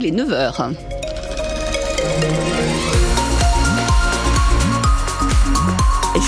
Les 9h.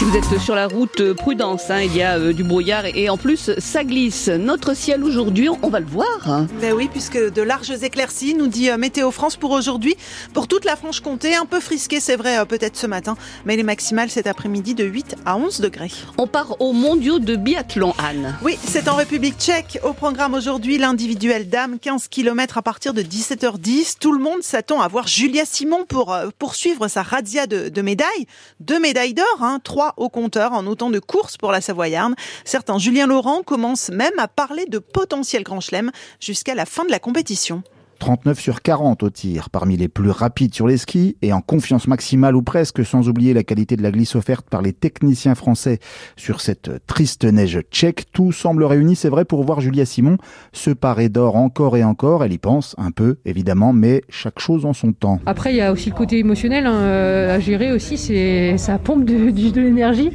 Si vous êtes sur la route, euh, prudence, hein, il y a euh, du brouillard et, et en plus ça glisse. Notre ciel aujourd'hui, on va le voir. Ben oui, puisque de larges éclaircies, nous dit euh, Météo France pour aujourd'hui. Pour toute la Franche-Comté, un peu frisqué, c'est vrai, euh, peut-être ce matin, mais les maximales cet après-midi de 8 à 11 degrés. On part au mondiaux de biathlon, Anne. Oui, c'est en République tchèque. Au programme aujourd'hui, l'individuel dame, 15 km à partir de 17h10. Tout le monde s'attend à voir Julia Simon pour poursuivre sa razzia de, de médailles. Deux médailles d'or, hein, trois au compteur en autant de courses pour la Savoyarde. Certains, Julien Laurent, commencent même à parler de potentiel grand chelem jusqu'à la fin de la compétition. 39 sur 40 au tir, parmi les plus rapides sur les skis et en confiance maximale ou presque, sans oublier la qualité de la glisse offerte par les techniciens français sur cette triste neige tchèque. Tout semble réuni, c'est vrai, pour voir Julia Simon se parer d'or encore et encore. Elle y pense un peu, évidemment, mais chaque chose en son temps. Après, il y a aussi le côté émotionnel hein, euh, à gérer aussi, c'est ça pompe de, de, de l'énergie.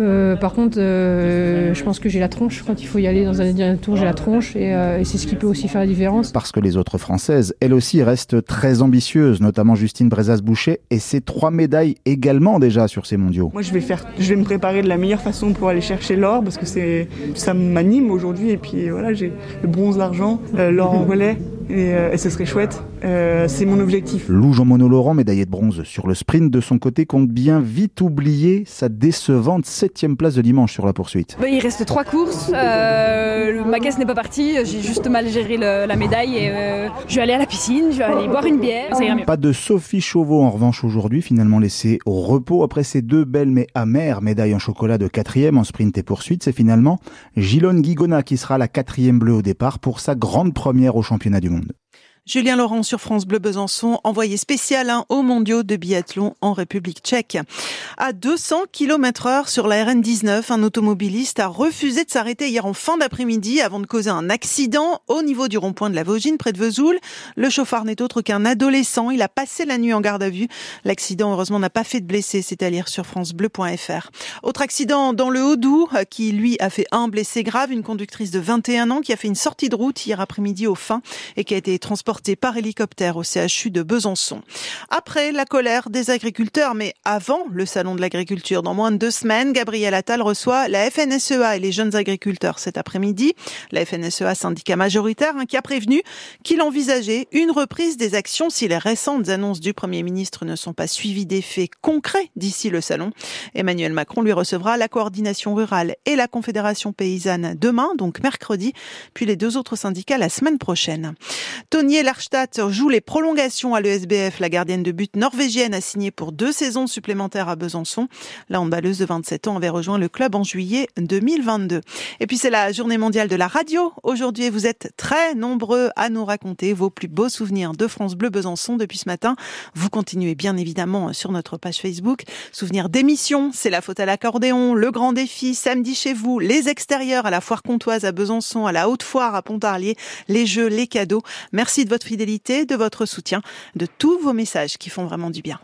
Euh, par contre, euh, je pense que j'ai la tronche. Quand il faut y aller dans un dernier tour, j'ai la tronche et, euh, et c'est ce qui peut aussi faire la différence. Parce que les autres Françaises, elles aussi, restent très ambitieuses, notamment Justine Brezas-Boucher et ses trois médailles également déjà sur ces mondiaux. Moi, je vais faire, je vais me préparer de la meilleure façon pour aller chercher l'or parce que c'est, ça m'anime aujourd'hui et puis voilà, j'ai le bronze, l'argent, euh, l'or en relais et, euh, et, ce serait chouette. Euh, c'est mon objectif. Lou Jean-Mono Laurent, médaillé de bronze sur le sprint de son côté, compte bien vite oublier sa décevante septième place de dimanche sur la poursuite. Bah, il reste trois courses. Euh, ma caisse n'est pas partie. J'ai juste mal géré le, la médaille et euh, je vais aller à la piscine. Je vais aller boire une bière. Ça ira mieux. Pas de Sophie Chauveau en revanche aujourd'hui, finalement laissée au repos après ses deux belles mais amères médailles en chocolat de quatrième en sprint et poursuite. C'est finalement Gilone Guigona qui sera la quatrième bleue au départ pour sa grande première au championnat du monde. Julien Laurent sur France Bleu Besançon, envoyé spécial hein, aux mondiaux de biathlon en République tchèque. À 200 km heure sur la RN19, un automobiliste a refusé de s'arrêter hier en fin d'après-midi avant de causer un accident au niveau du rond-point de la Vaugine près de Vesoul. Le chauffard n'est autre qu'un adolescent. Il a passé la nuit en garde à vue. L'accident, heureusement, n'a pas fait de blessés. C'est à lire sur francebleu.fr. Autre accident dans le Haut-Doubs qui, lui, a fait un blessé grave. Une conductrice de 21 ans qui a fait une sortie de route hier après-midi au fin et qui a été transportée par hélicoptère au CHU de Besançon. Après la colère des agriculteurs, mais avant le salon de l'agriculture, dans moins de deux semaines, Gabriel Attal reçoit la FNSEA et les jeunes agriculteurs cet après-midi. La FNSEA, syndicat majoritaire, hein, qui a prévenu qu'il envisageait une reprise des actions si les récentes annonces du Premier ministre ne sont pas suivies d'effets concrets d'ici le salon. Emmanuel Macron lui recevra la coordination rurale et la Confédération paysanne demain, donc mercredi, puis les deux autres syndicats la semaine prochaine. Tony Larstadt joue les prolongations à l'ESBF. La gardienne de but norvégienne a signé pour deux saisons supplémentaires à Besançon. La handballeuse de 27 ans avait rejoint le club en juillet 2022. Et puis c'est la journée mondiale de la radio. Aujourd'hui, vous êtes très nombreux à nous raconter vos plus beaux souvenirs de France Bleu Besançon depuis ce matin. Vous continuez bien évidemment sur notre page Facebook. Souvenirs d'émissions, c'est la faute à l'accordéon, le grand défi, samedi chez vous, les extérieurs à la foire comtoise à Besançon, à la haute foire à Pontarlier, les jeux, les cadeaux. Merci de votre fidélité, de votre soutien, de tous vos messages qui font vraiment du bien.